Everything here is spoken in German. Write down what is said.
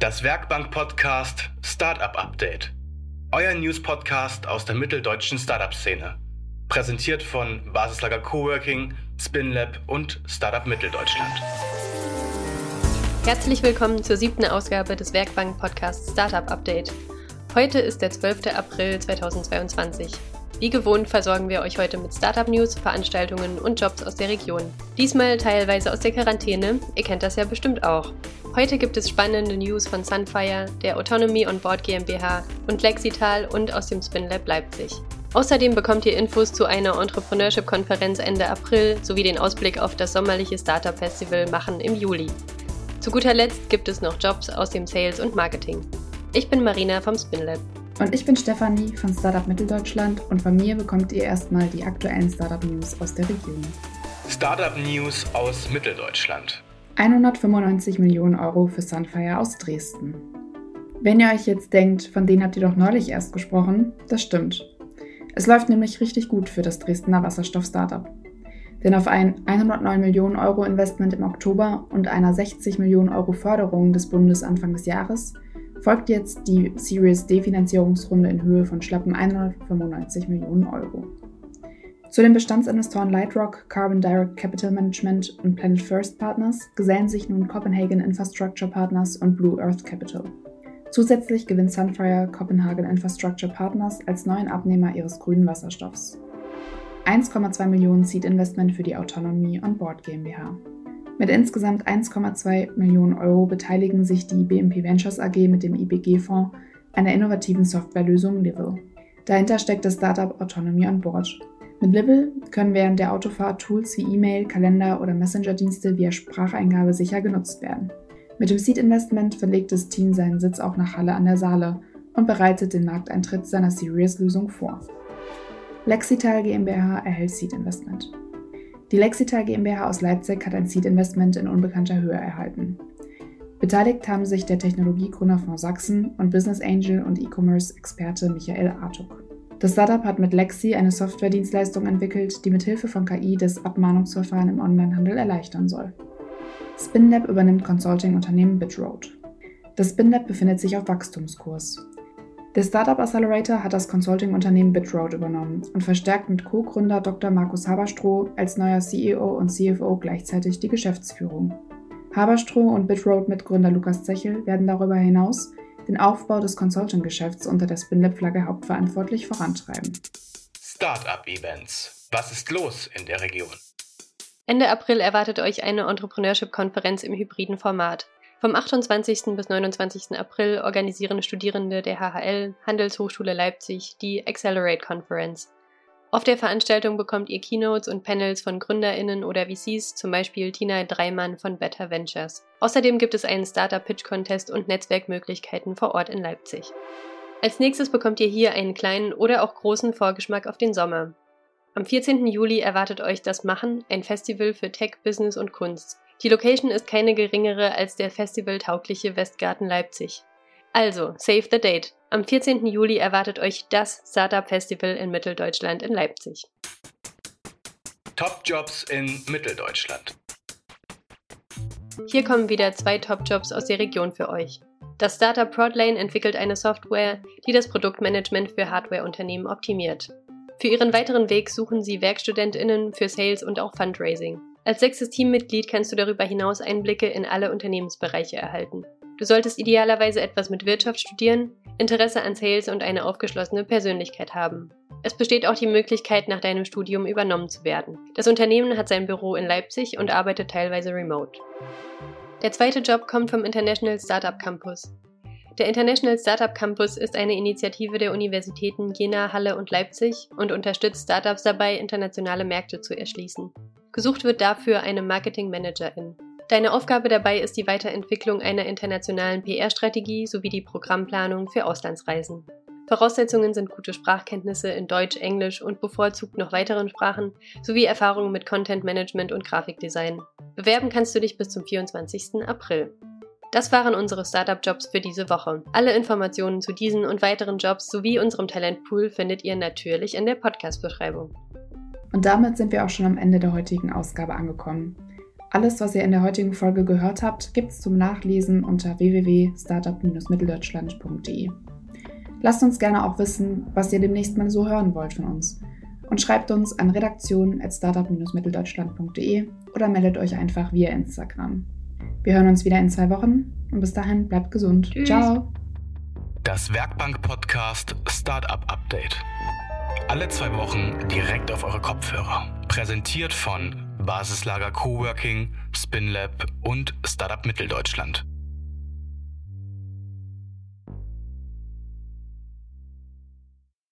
Das Werkbank-Podcast Startup Update. Euer News-Podcast aus der mitteldeutschen Startup-Szene. Präsentiert von Basislager Coworking, SpinLab und Startup Mitteldeutschland. Herzlich willkommen zur siebten Ausgabe des Werkbank-Podcasts Startup Update. Heute ist der 12. April 2022. Wie gewohnt versorgen wir euch heute mit Startup-News, Veranstaltungen und Jobs aus der Region. Diesmal teilweise aus der Quarantäne, ihr kennt das ja bestimmt auch. Heute gibt es spannende News von Sunfire, der Autonomy on Board GmbH und Lexital und aus dem SpinLab Leipzig. Außerdem bekommt ihr Infos zu einer Entrepreneurship-Konferenz Ende April sowie den Ausblick auf das sommerliche Startup Festival Machen im Juli. Zu guter Letzt gibt es noch Jobs aus dem Sales und Marketing. Ich bin Marina vom SpinLab. Und ich bin Stefanie von Startup Mitteldeutschland und von mir bekommt ihr erstmal die aktuellen Startup News aus der Region. Startup News aus Mitteldeutschland. 195 Millionen Euro für Sunfire aus Dresden. Wenn ihr euch jetzt denkt, von denen habt ihr doch neulich erst gesprochen, das stimmt. Es läuft nämlich richtig gut für das Dresdner Wasserstoff-Startup. Denn auf ein 109 Millionen Euro Investment im Oktober und einer 60 Millionen Euro Förderung des Bundes Anfang des Jahres folgt jetzt die Series D Finanzierungsrunde in Höhe von schlappen 195 Millionen Euro. Zu den Bestandsinvestoren Lightrock, Carbon Direct Capital Management und Planet First Partners gesellen sich nun Copenhagen Infrastructure Partners und Blue Earth Capital. Zusätzlich gewinnt Sunfire Copenhagen Infrastructure Partners als neuen Abnehmer ihres grünen Wasserstoffs. 1,2 Millionen Seed Investment für die Autonomy on Board GmbH. Mit insgesamt 1,2 Millionen Euro beteiligen sich die BMP Ventures AG mit dem IBG-Fonds der innovativen Softwarelösung Livel. Dahinter steckt das Startup Autonomy on Board. Mit Livel können während der Autofahrt Tools wie E-Mail, Kalender oder Messenger-Dienste via Spracheingabe sicher genutzt werden. Mit dem Seed Investment verlegt das Team seinen Sitz auch nach Halle an der Saale und bereitet den Markteintritt seiner Serious-Lösung vor. Lexital GmbH erhält Seed Investment. Die Lexital GmbH aus Leipzig hat ein Seed-Investment in unbekannter Höhe erhalten. Beteiligt haben sich der Technologiegründer von Sachsen und Business Angel und E-Commerce-Experte Michael Artuk. Das Startup hat mit Lexi eine Software-Dienstleistung entwickelt, die mit Hilfe von KI das Abmahnungsverfahren im Onlinehandel erleichtern soll. SpinLab übernimmt Consulting-Unternehmen Bitroad. Das SpinLab befindet sich auf Wachstumskurs. Der Startup Accelerator hat das Consulting-Unternehmen Bitroad übernommen und verstärkt mit Co-Gründer Dr. Markus Haberstroh als neuer CEO und CFO gleichzeitig die Geschäftsführung. Haberstroh und Bitroad-Mitgründer Lukas Zechel werden darüber hinaus den Aufbau des Consulting-Geschäfts unter der Spinlab-Flagge hauptverantwortlich vorantreiben. Startup-Events. Was ist los in der Region? Ende April erwartet euch eine Entrepreneurship-Konferenz im hybriden Format. Vom 28. bis 29. April organisieren Studierende der HHL Handelshochschule Leipzig die Accelerate Conference. Auf der Veranstaltung bekommt ihr Keynotes und Panels von GründerInnen oder VCs, zum Beispiel Tina Dreimann von Better Ventures. Außerdem gibt es einen Startup Pitch Contest und Netzwerkmöglichkeiten vor Ort in Leipzig. Als nächstes bekommt ihr hier einen kleinen oder auch großen Vorgeschmack auf den Sommer. Am 14. Juli erwartet euch das Machen, ein Festival für Tech, Business und Kunst. Die Location ist keine geringere als der festivaltaugliche Westgarten Leipzig. Also, save the date. Am 14. Juli erwartet euch das Startup Festival in Mitteldeutschland in Leipzig. Top-Jobs in Mitteldeutschland. Hier kommen wieder zwei Top-Jobs aus der Region für euch. Das Startup Prodlane entwickelt eine Software, die das Produktmanagement für Hardwareunternehmen optimiert. Für ihren weiteren Weg suchen sie WerkstudentInnen für Sales und auch Fundraising. Als sechstes Teammitglied kannst du darüber hinaus Einblicke in alle Unternehmensbereiche erhalten. Du solltest idealerweise etwas mit Wirtschaft studieren, Interesse an Sales und eine aufgeschlossene Persönlichkeit haben. Es besteht auch die Möglichkeit, nach deinem Studium übernommen zu werden. Das Unternehmen hat sein Büro in Leipzig und arbeitet teilweise remote. Der zweite Job kommt vom International Startup Campus. Der International Startup Campus ist eine Initiative der Universitäten Jena, Halle und Leipzig und unterstützt Startups dabei, internationale Märkte zu erschließen. Gesucht wird dafür eine Marketing Managerin. Deine Aufgabe dabei ist die Weiterentwicklung einer internationalen PR-Strategie sowie die Programmplanung für Auslandsreisen. Voraussetzungen sind gute Sprachkenntnisse in Deutsch, Englisch und bevorzugt noch weiteren Sprachen sowie Erfahrungen mit Content Management und Grafikdesign. Bewerben kannst du dich bis zum 24. April. Das waren unsere Startup-Jobs für diese Woche. Alle Informationen zu diesen und weiteren Jobs sowie unserem Talentpool findet ihr natürlich in der Podcast-Beschreibung. Und damit sind wir auch schon am Ende der heutigen Ausgabe angekommen. Alles, was ihr in der heutigen Folge gehört habt, gibt's zum Nachlesen unter www.startup-mitteldeutschland.de. Lasst uns gerne auch wissen, was ihr demnächst mal so hören wollt von uns. Und schreibt uns an redaktion.startup-mitteldeutschland.de oder meldet euch einfach via Instagram. Wir hören uns wieder in zwei Wochen und bis dahin bleibt gesund. Tschüss. Ciao. Das Werkbank-Podcast Startup Update. Alle zwei Wochen direkt auf eure Kopfhörer. Präsentiert von Basislager Coworking, Spinlab und Startup Mitteldeutschland.